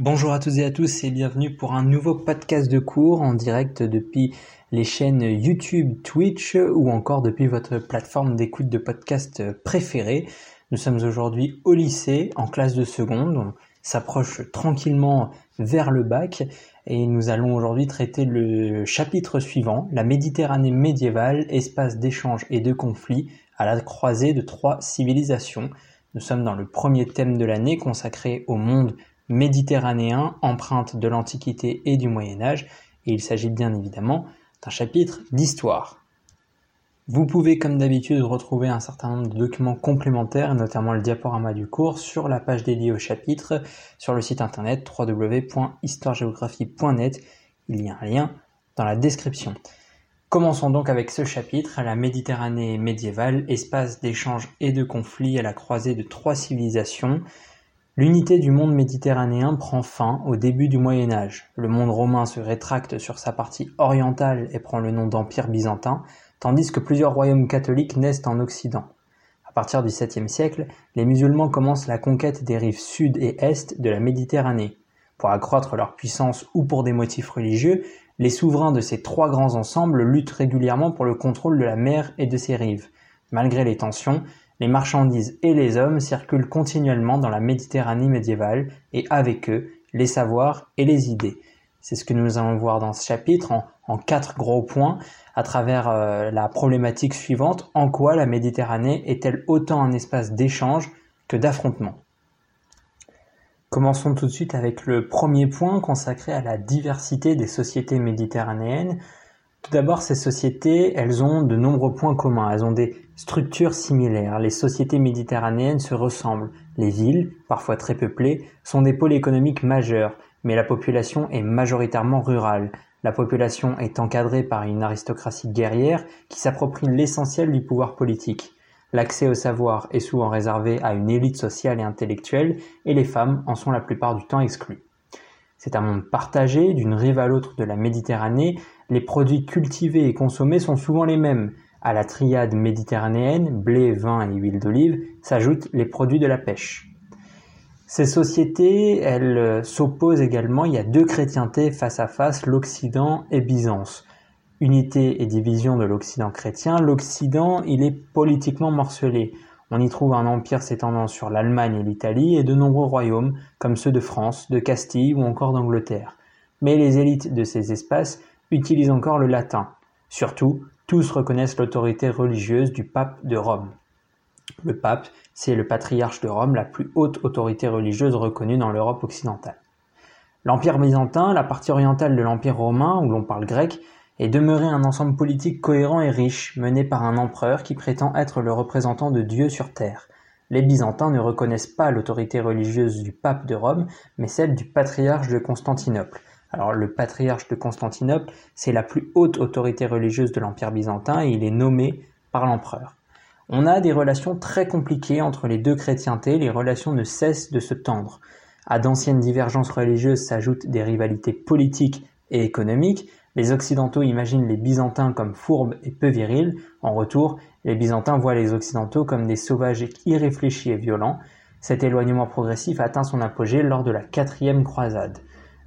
Bonjour à tous et à tous et bienvenue pour un nouveau podcast de cours en direct depuis les chaînes YouTube, Twitch ou encore depuis votre plateforme d'écoute de podcast préférée. Nous sommes aujourd'hui au lycée en classe de seconde, on s'approche tranquillement vers le bac et nous allons aujourd'hui traiter le chapitre suivant, la Méditerranée médiévale, espace d'échange et de conflit à la croisée de trois civilisations. Nous sommes dans le premier thème de l'année consacré au monde méditerranéen, empreinte de l'Antiquité et du Moyen Âge, et il s'agit bien évidemment d'un chapitre d'histoire. Vous pouvez comme d'habitude retrouver un certain nombre de documents complémentaires, notamment le diaporama du cours, sur la page dédiée au chapitre, sur le site internet www.histoiregéographie.net. Il y a un lien dans la description. Commençons donc avec ce chapitre, la Méditerranée médiévale, espace d'échange et de conflit à la croisée de trois civilisations, L'unité du monde méditerranéen prend fin au début du Moyen Âge. Le monde romain se rétracte sur sa partie orientale et prend le nom d'Empire byzantin, tandis que plusieurs royaumes catholiques naissent en Occident. À partir du 7e siècle, les musulmans commencent la conquête des rives sud et est de la Méditerranée. Pour accroître leur puissance ou pour des motifs religieux, les souverains de ces trois grands ensembles luttent régulièrement pour le contrôle de la mer et de ses rives. Malgré les tensions, les marchandises et les hommes circulent continuellement dans la Méditerranée médiévale et avec eux les savoirs et les idées. C'est ce que nous allons voir dans ce chapitre en, quatre gros points à travers euh, la problématique suivante. En quoi la Méditerranée est-elle autant un espace d'échange que d'affrontement? Commençons tout de suite avec le premier point consacré à la diversité des sociétés méditerranéennes. Tout d'abord, ces sociétés, elles ont de nombreux points communs. Elles ont des structures similaires. Les sociétés méditerranéennes se ressemblent. Les villes, parfois très peuplées, sont des pôles économiques majeurs, mais la population est majoritairement rurale. La population est encadrée par une aristocratie guerrière qui s'approprie l'essentiel du pouvoir politique. L'accès au savoir est souvent réservé à une élite sociale et intellectuelle, et les femmes en sont la plupart du temps exclues. C'est un monde partagé, d'une rive à l'autre de la Méditerranée, les produits cultivés et consommés sont souvent les mêmes. À la triade méditerranéenne, blé, vin et huile d'olive, s'ajoutent les produits de la pêche. Ces sociétés, elles euh, s'opposent également, il y a deux chrétientés face à face, l'Occident et Byzance. Unité et division de l'Occident chrétien, l'Occident, il est politiquement morcelé. On y trouve un empire s'étendant sur l'Allemagne et l'Italie et de nombreux royaumes, comme ceux de France, de Castille ou encore d'Angleterre. Mais les élites de ces espaces utilisent encore le latin. Surtout, tous reconnaissent l'autorité religieuse du pape de Rome. Le pape, c'est le patriarche de Rome, la plus haute autorité religieuse reconnue dans l'Europe occidentale. L'Empire byzantin, la partie orientale de l'Empire romain, où l'on parle grec, est demeuré un ensemble politique cohérent et riche, mené par un empereur qui prétend être le représentant de Dieu sur terre. Les Byzantins ne reconnaissent pas l'autorité religieuse du pape de Rome, mais celle du patriarche de Constantinople. Alors le patriarche de Constantinople, c'est la plus haute autorité religieuse de l'Empire byzantin et il est nommé par l'empereur. On a des relations très compliquées entre les deux chrétientés, les relations ne cessent de se tendre. À d'anciennes divergences religieuses s'ajoutent des rivalités politiques et économiques, les Occidentaux imaginent les Byzantins comme fourbes et peu virils. En retour, les Byzantins voient les Occidentaux comme des sauvages irréfléchis et violents. Cet éloignement progressif atteint son apogée lors de la quatrième croisade.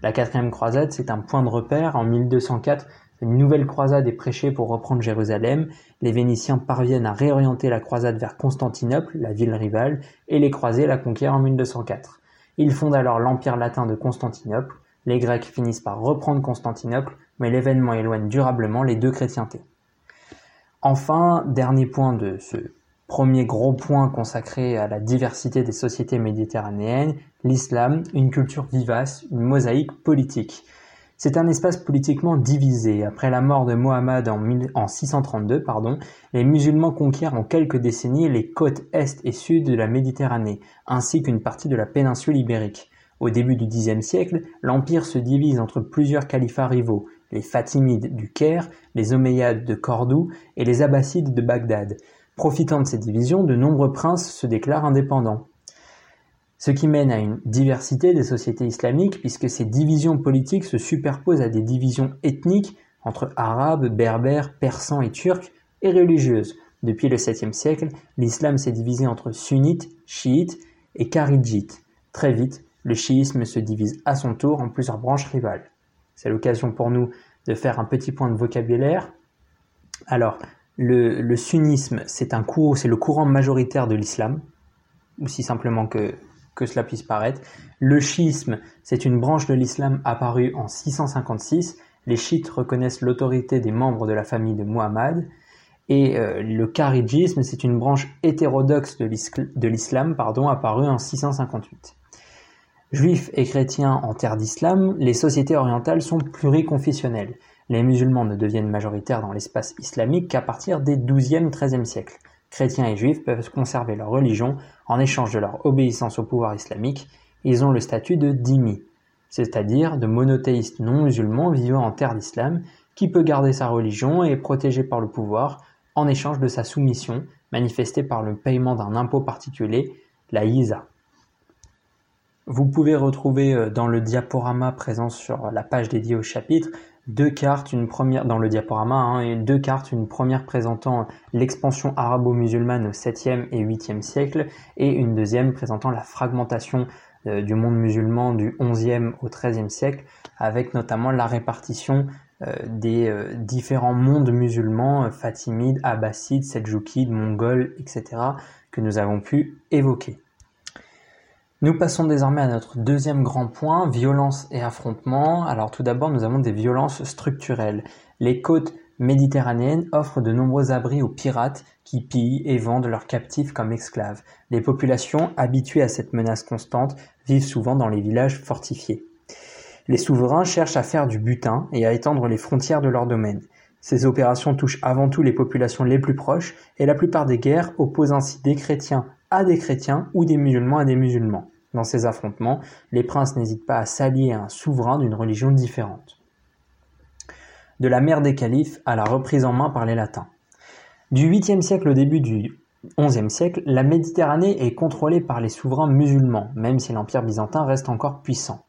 La quatrième croisade, c'est un point de repère. En 1204, une nouvelle croisade est prêchée pour reprendre Jérusalem. Les Vénitiens parviennent à réorienter la croisade vers Constantinople, la ville rivale, et les croisés la conquièrent en 1204. Ils fondent alors l'Empire latin de Constantinople. Les Grecs finissent par reprendre Constantinople, mais l'événement éloigne durablement les deux chrétientés. Enfin, dernier point de ce premier gros point consacré à la diversité des sociétés méditerranéennes, l'islam, une culture vivace, une mosaïque politique. C'est un espace politiquement divisé. Après la mort de Mohammed en, en 632, pardon, les musulmans conquièrent en quelques décennies les côtes est et sud de la Méditerranée, ainsi qu'une partie de la péninsule ibérique. Au début du Xe siècle, l'empire se divise entre plusieurs califats rivaux, les Fatimides du Caire, les Omeyyades de Cordoue et les Abbassides de Bagdad. Profitant de ces divisions, de nombreux princes se déclarent indépendants. Ce qui mène à une diversité des sociétés islamiques puisque ces divisions politiques se superposent à des divisions ethniques entre arabes, berbères, persans et turcs et religieuses. Depuis le 7e siècle, l'islam s'est divisé entre sunnites, chiites et kharidjites. Très vite, Le chiisme se divise à son tour en plusieurs branches rivales. C'est l'occasion pour nous de faire un petit point de vocabulaire. Alors, le, sunnisme, c'est un c'est le courant majoritaire de l'islam, aussi simplement que, cela puisse paraître. Le chiisme, c'est une branche de l'islam apparue en 656. Les chiites reconnaissent l'autorité des membres de la famille de Muhammad. Et euh, le kharidjisme, c'est une branche hétérodoxe de l'islam apparue en 658. Juifs et chrétiens en terre d'islam, les sociétés orientales sont pluriconfessionnelles. Les musulmans ne deviennent majoritaires dans l'espace islamique qu'à partir des XIIe-XIIIe siècles. Chrétiens et juifs peuvent conserver leur religion en échange de leur obéissance au pouvoir islamique. Ils ont le statut de dhimmi, c'est-à-dire de monothéistes non musulmans vivant en terre d'islam, qui peut garder sa religion et est protégé par le pouvoir en échange de sa soumission, manifestée par le paiement d'un impôt particulier, la yisa. Vous pouvez retrouver euh, dans le diaporama présent sur la page dédiée au chapitre deux cartes, une première dans le diaporama, hein, et deux cartes, une première présentant l'expansion arabo-musulmane au 7e et 8e siècle, et une deuxième présentant la fragmentation euh, du monde musulman du 11e au 13e siècle, avec notamment la répartition euh, des différents mondes musulmans, fatimides, abbassides, seljoukides, mongols, etc., que nous avons pu évoquer. Nous passons désormais à notre deuxième grand point, violence et affrontement. Alors tout d'abord, nous avons des violences structurelles. Les côtes méditerranéennes offrent de nombreux abris aux pirates qui pillent et vendent leurs captifs comme esclaves. Les populations, habituées à cette menace constante, vivent souvent dans les villages fortifiés. Les souverains cherchent à faire du butin et à étendre les frontières de leur domaine. Ces opérations touchent avant tout les populations les plus proches et la plupart des guerres opposent ainsi des chrétiens à des chrétiens ou des musulmans à des musulmans. Dans ces affrontements, les princes n'hésitent pas à s'allier à un souverain d'une religion différente. De la mère des califes à la reprise en main par les latins. Du 8e siècle au début du 11e siècle, la Méditerranée est contrôlée par les souverains musulmans, même si l'Empire byzantin reste encore puissant.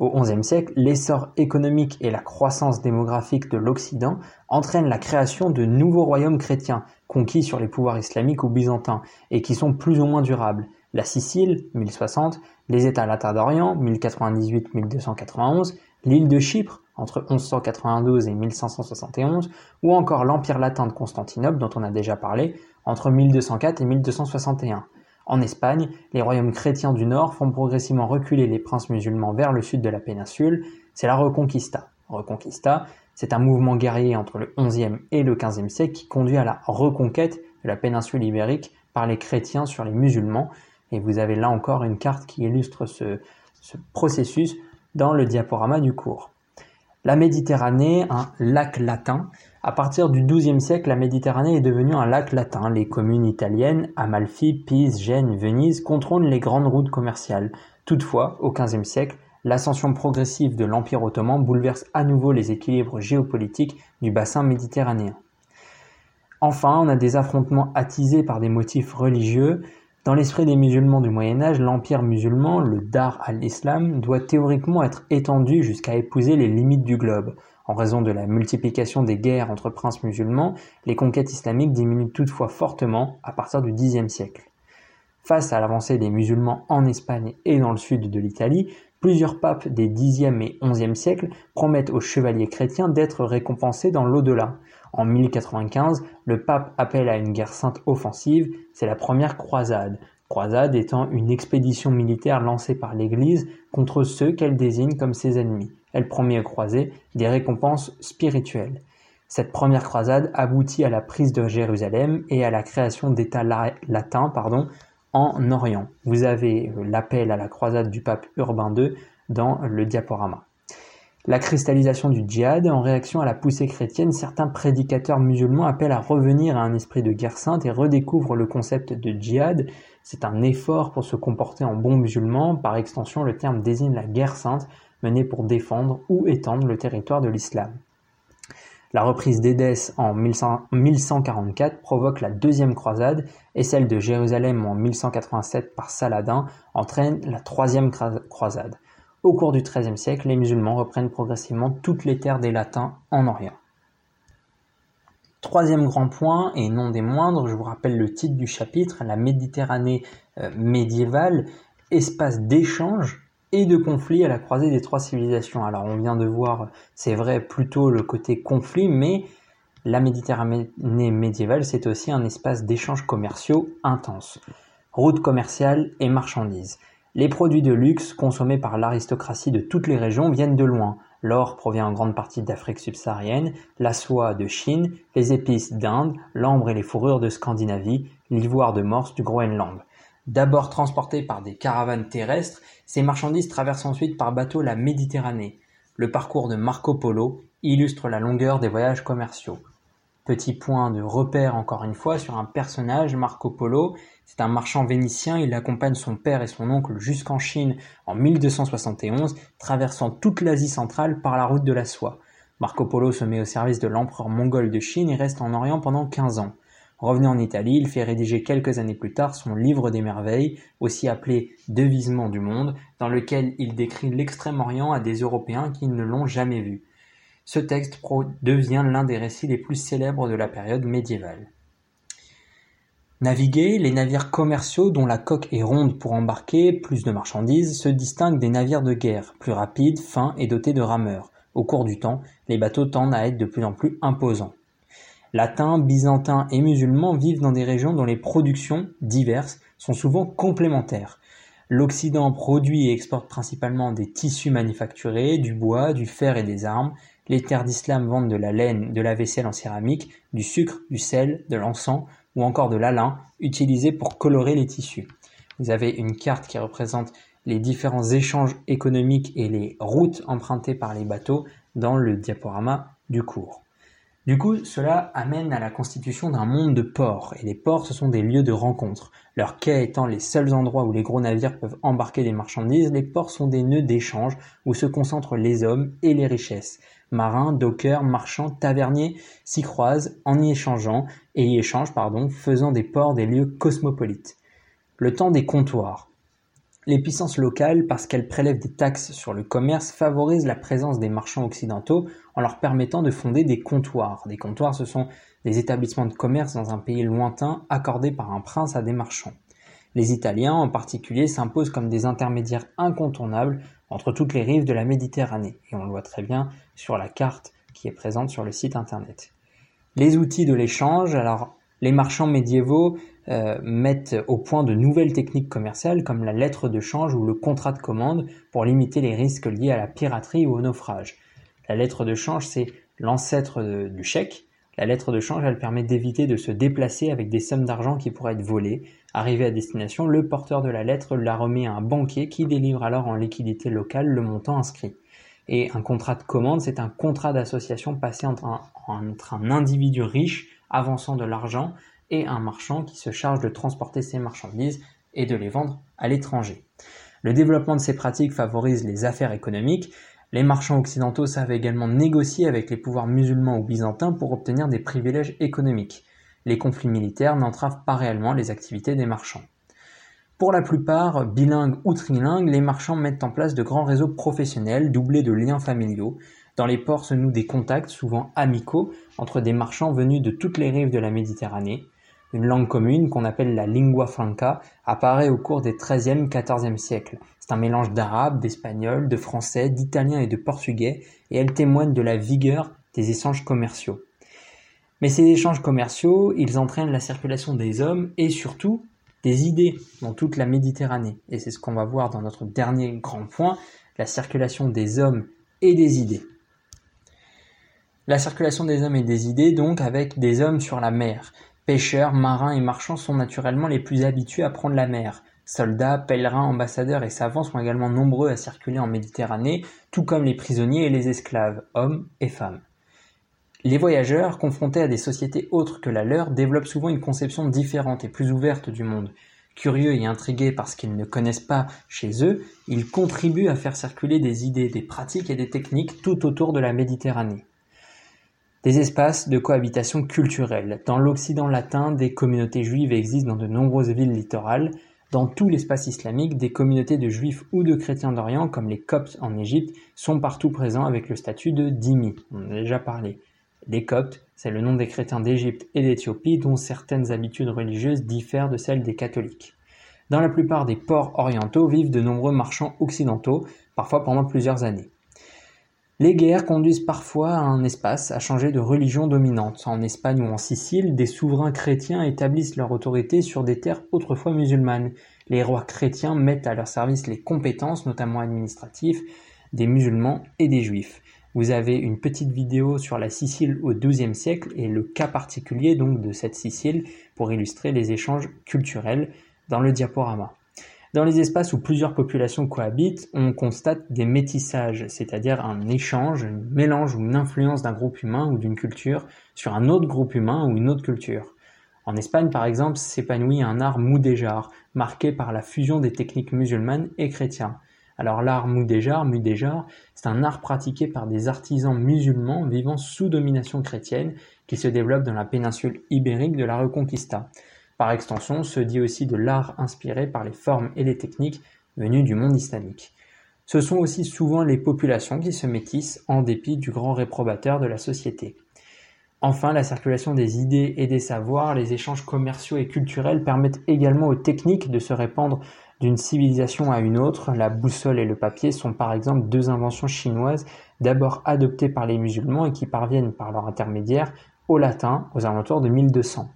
Au XIe siècle, l'essor économique et la croissance démographique de l'Occident entraînent la création de nouveaux royaumes chrétiens, conquis sur les pouvoirs islamiques ou byzantins, et qui sont plus ou moins durables. La Sicile, 1060, les États latins d'Orient, 1098-1291, l'île de Chypre, entre 1192 et 1571, ou encore l'Empire latin de Constantinople, dont on a déjà parlé, entre 1204 et 1261. En Espagne, les royaumes chrétiens du Nord font progressivement reculer les princes musulmans vers le sud de la péninsule, c'est la Reconquista. Reconquista, c'est un mouvement guerrier entre le XIe et le XVe siècle qui conduit à la reconquête de la péninsule ibérique par les chrétiens sur les musulmans, et vous avez là encore une carte qui illustre ce, ce processus dans le diaporama du cours. La Méditerranée, un lac latin, à partir du XIIe siècle, la Méditerranée est devenue un lac latin. Les communes italiennes, Amalfi, Pise, Gênes, Venise, contrôlent les grandes routes commerciales. Toutefois, au XVe siècle, l'ascension progressive de l'Empire ottoman bouleverse à nouveau les équilibres géopolitiques du bassin méditerranéen. Enfin, on a des affrontements attisés par des motifs religieux. Dans l'esprit des musulmans du Moyen Âge, l'empire musulman, le Dar al-Islam, doit théoriquement être étendu jusqu'à épouser les limites du globe. En raison de la multiplication des guerres entre princes musulmans, les conquêtes islamiques diminuent toutefois fortement à partir du Xe siècle. Face à l'avancée des musulmans en Espagne et dans le sud de l'Italie, plusieurs papes des Xe et XIe siècles promettent aux chevaliers chrétiens d'être récompensés dans l'au-delà. En 1095, le pape appelle à une guerre sainte offensive, c'est la première croisade, croisade étant une expédition militaire lancée par l'Église contre ceux qu'elle désigne comme ses ennemis. Elle promet aux croisés des récompenses spirituelles. Cette première croisade aboutit à la prise de Jérusalem et à la création d'États latins en Orient. Vous avez euh, l'appel à la croisade du pape Urbain II dans le diaporama. La cristallisation du djihad, en réaction à la poussée chrétienne, certains prédicateurs musulmans appellent à revenir à un esprit de guerre sainte et redécouvrent le concept de djihad. C'est un effort pour se comporter en bon musulman. Par extension, le terme désigne la guerre sainte menée pour défendre ou étendre le territoire de l'islam. La reprise d'Édesse en 1144 provoque la deuxième croisade et celle de Jérusalem en 1187 par Saladin entraîne la troisième croisade. Au cours du XIIIe siècle, les musulmans reprennent progressivement toutes les terres des Latins en Orient. Troisième grand point, et non des moindres, je vous rappelle le titre du chapitre, la Méditerranée euh, médiévale, espace d'échange et de conflits à la croisée des trois civilisations. Alors on vient de voir, c'est vrai, plutôt le côté conflit, mais la Méditerranée médiévale, c'est aussi un espace d'échanges commerciaux intenses. Routes commerciales et marchandises. Les produits de luxe consommés par l'aristocratie de toutes les régions viennent de loin. L'or provient en grande partie d'Afrique subsaharienne, la soie de Chine, les épices d'Inde, l'ambre et les fourrures de Scandinavie, l'ivoire de Morse du Groenland. D'abord transportés par des caravanes terrestres, ces marchandises traversent ensuite par bateau la Méditerranée. Le parcours de Marco Polo illustre la longueur des voyages commerciaux. Petit point de repère encore une fois sur un personnage, Marco Polo, c'est un marchand vénitien, il accompagne son père et son oncle jusqu'en Chine en 1271, traversant toute l'Asie centrale par la route de la soie. Marco Polo se met au service de l'empereur mongol de Chine et reste en Orient pendant 15 ans. Revenu en Italie, il fait rédiger quelques années plus tard son Livre des merveilles, aussi appelé Devisement du monde, dans lequel il décrit l'Extrême-Orient à des Européens qui ne l'ont jamais vu. Ce texte devient l'un des récits les plus célèbres de la période médiévale. Naviguer, les navires commerciaux dont la coque est ronde pour embarquer plus de marchandises se distinguent des navires de guerre, plus rapides, fins et dotés de rameurs. Au cours du temps, les bateaux tendent à être de plus en plus imposants. Latins, byzantins et musulmans vivent dans des régions dont les productions, diverses, sont souvent complémentaires. L'Occident produit et exporte principalement des tissus manufacturés, du bois, du fer et des armes. Les terres d'islam vendent de la laine, de la vaisselle en céramique, du sucre, du sel, de l'encens ou encore de l'alun utilisé pour colorer les tissus. Vous avez une carte qui représente les différents échanges économiques et les routes empruntées par les bateaux dans le diaporama du cours. Du coup, cela amène à la constitution d'un monde de ports, et les ports ce sont des lieux de rencontre. Leurs quais étant les seuls endroits où les gros navires peuvent embarquer des marchandises, les ports sont des nœuds d'échange où se concentrent les hommes et les richesses. Marins, dockers, marchands, taverniers s'y croisent en y échangeant, et y échangent, pardon, faisant des ports des lieux cosmopolites. Le temps des comptoirs. Les puissances locales, parce qu'elles prélèvent des taxes sur le commerce, favorisent la présence des marchands occidentaux en leur permettant de fonder des comptoirs. Des comptoirs, ce sont des établissements de commerce dans un pays lointain accordés par un prince à des marchands. Les Italiens en particulier s'imposent comme des intermédiaires incontournables entre toutes les rives de la Méditerranée, et on le voit très bien sur la carte qui est présente sur le site internet. Les outils de l'échange, alors les marchands médiévaux euh, mettent au point de nouvelles techniques commerciales comme la lettre de change ou le contrat de commande pour limiter les risques liés à la piraterie ou au naufrage. La lettre de change, c'est l'ancêtre du chèque. La lettre de change, elle permet d'éviter de se déplacer avec des sommes d'argent qui pourraient être volées. Arrivé à destination, le porteur de la lettre la remet à un banquier qui délivre alors en liquidité locale le montant inscrit. Et un contrat de commande, c'est un contrat d'association passé entre un individu riche avançant de l'argent et un marchand qui se charge de transporter ces marchandises et de les vendre à l'étranger. Le développement de ces pratiques favorise les affaires économiques. Les marchands occidentaux savent également négocier avec les pouvoirs musulmans ou byzantins pour obtenir des privilèges économiques. Les conflits militaires n'entravent pas réellement les activités des marchands. Pour la plupart, bilingues ou trilingues, les marchands mettent en place de grands réseaux professionnels doublés de liens familiaux, dans les ports se nouent des contacts, souvent amicaux, entre des marchands venus de toutes les rives de la Méditerranée. Une langue commune, qu'on appelle la lingua franca, apparaît au cours des XIIIe, XIVe siècles. C'est un mélange d'arabe, d'espagnol, de français, d'italien et de portugais, et elle témoigne de la vigueur des échanges commerciaux. Mais ces échanges commerciaux, ils entraînent la circulation des hommes et surtout des idées dans toute la Méditerranée. Et c'est ce qu'on va voir dans notre dernier grand point, la circulation des hommes et des idées. La circulation des hommes et des idées donc avec des hommes sur la mer. Pêcheurs, marins et marchands sont naturellement les plus habitués à prendre la mer. Soldats, pèlerins, ambassadeurs et savants sont également nombreux à circuler en Méditerranée, tout comme les prisonniers et les esclaves, hommes et femmes. Les voyageurs, confrontés à des sociétés autres que la leur, développent souvent une conception différente et plus ouverte du monde. Curieux et intrigués par ce qu'ils ne connaissent pas chez eux, ils contribuent à faire circuler des idées, des pratiques et des techniques tout autour de la Méditerranée. Des espaces de cohabitation culturelle. Dans l'Occident latin, des communautés juives existent dans de nombreuses villes littorales. Dans tout l'espace islamique, des communautés de juifs ou de chrétiens d'Orient, comme les Coptes en Égypte, sont partout présents avec le statut de dhimmi. On en a déjà parlé. Les Coptes, c'est le nom des chrétiens d'Égypte et d'Éthiopie dont certaines habitudes religieuses diffèrent de celles des catholiques. Dans la plupart des ports orientaux vivent de nombreux marchands occidentaux, parfois pendant plusieurs années. Les guerres conduisent parfois un espace à changer de religion dominante. En Espagne ou en Sicile, des souverains chrétiens établissent leur autorité sur des terres autrefois musulmanes. Les rois chrétiens mettent à leur service les compétences, notamment administratives, des musulmans et des juifs. Vous avez une petite vidéo sur la Sicile au XIIe siècle et le cas particulier donc de cette Sicile pour illustrer les échanges culturels dans le diaporama. Dans les espaces où plusieurs populations cohabitent, on constate des métissages, c'est-à-dire un échange, un mélange ou une influence d'un groupe humain ou d'une culture sur un autre groupe humain ou une autre culture. En Espagne, par exemple, s'épanouit un art moudéjar, marqué par la fusion des techniques musulmanes et chrétiennes. Alors l'art moudéjar, mudéjar, c'est un art pratiqué par des artisans musulmans vivant sous domination chrétienne qui se développe dans la péninsule ibérique de la Reconquista. Par extension, se dit aussi de l'art inspiré par les formes et les techniques venues du monde islamique. Ce sont aussi souvent les populations qui se métissent en dépit du grand réprobateur de la société. Enfin, la circulation des idées et des savoirs, les échanges commerciaux et culturels permettent également aux techniques de se répandre d'une civilisation à une autre. La boussole et le papier sont par exemple deux inventions chinoises d'abord adoptées par les musulmans et qui parviennent par leur intermédiaire au latin aux alentours de 1200.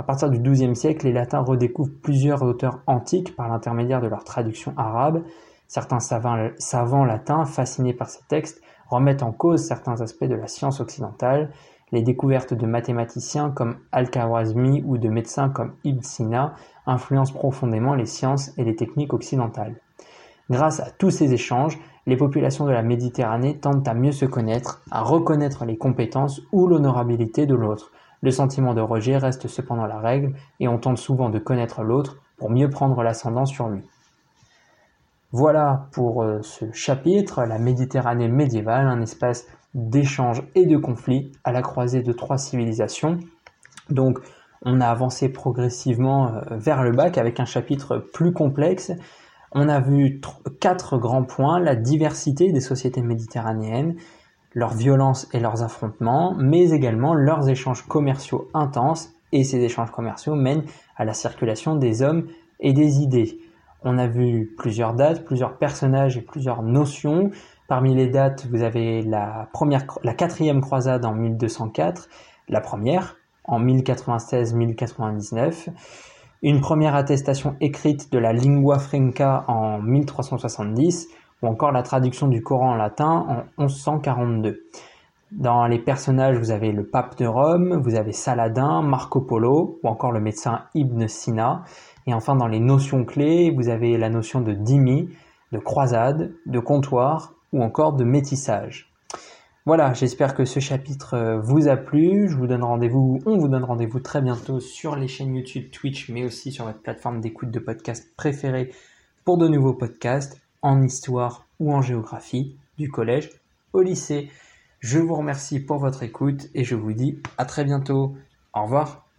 À partir du XIIe siècle, les latins redécouvrent plusieurs auteurs antiques par l'intermédiaire de leur traduction arabe. Certains savants, latins, fascinés par ces textes, remettent en cause certains aspects de la science occidentale. Les découvertes de mathématiciens comme Al-Khwarizmi ou de médecins comme Ibn Sina influencent profondément les sciences et les techniques occidentales. Grâce à tous ces échanges, les populations de la Méditerranée tentent à mieux se connaître, à reconnaître les compétences ou l'honorabilité de l'autre, le sentiment de rejet reste cependant la règle et on tente souvent de connaître l'autre pour mieux prendre l'ascendant sur lui. Voilà pour euh, ce chapitre, la Méditerranée médiévale, un espace d'échange et de conflit à la croisée de trois civilisations. Donc on a avancé progressivement euh, vers le bac avec un chapitre plus complexe. On a vu quatre grands points, la diversité des sociétés méditerranéennes, leur violence et leurs affrontements, mais également leurs échanges commerciaux intenses, et ces échanges commerciaux mènent à la circulation des hommes et des idées. On a vu plusieurs dates, plusieurs personnages et plusieurs notions. Parmi les dates, vous avez la première, la quatrième croisade en 1204, la première en 1096-1099, une première attestation écrite de la lingua franca en 1370, ou encore la traduction du Coran en latin en 1142. Dans les personnages, vous avez le pape de Rome, vous avez Saladin, Marco Polo, ou encore le médecin Ibn Sina. Et enfin, dans les notions clés, vous avez la notion de dimi, de croisade, de comptoir, ou encore de métissage. Voilà, j'espère que ce chapitre vous a plu. Je vous donne rendez-vous, on vous donne rendez-vous très bientôt sur les chaînes YouTube, Twitch, mais aussi sur votre plateforme d'écoute de podcast préférée pour de nouveaux podcasts en histoire ou en géographie, du collège au lycée. Je vous remercie pour votre écoute et je vous dis à très bientôt. Au revoir.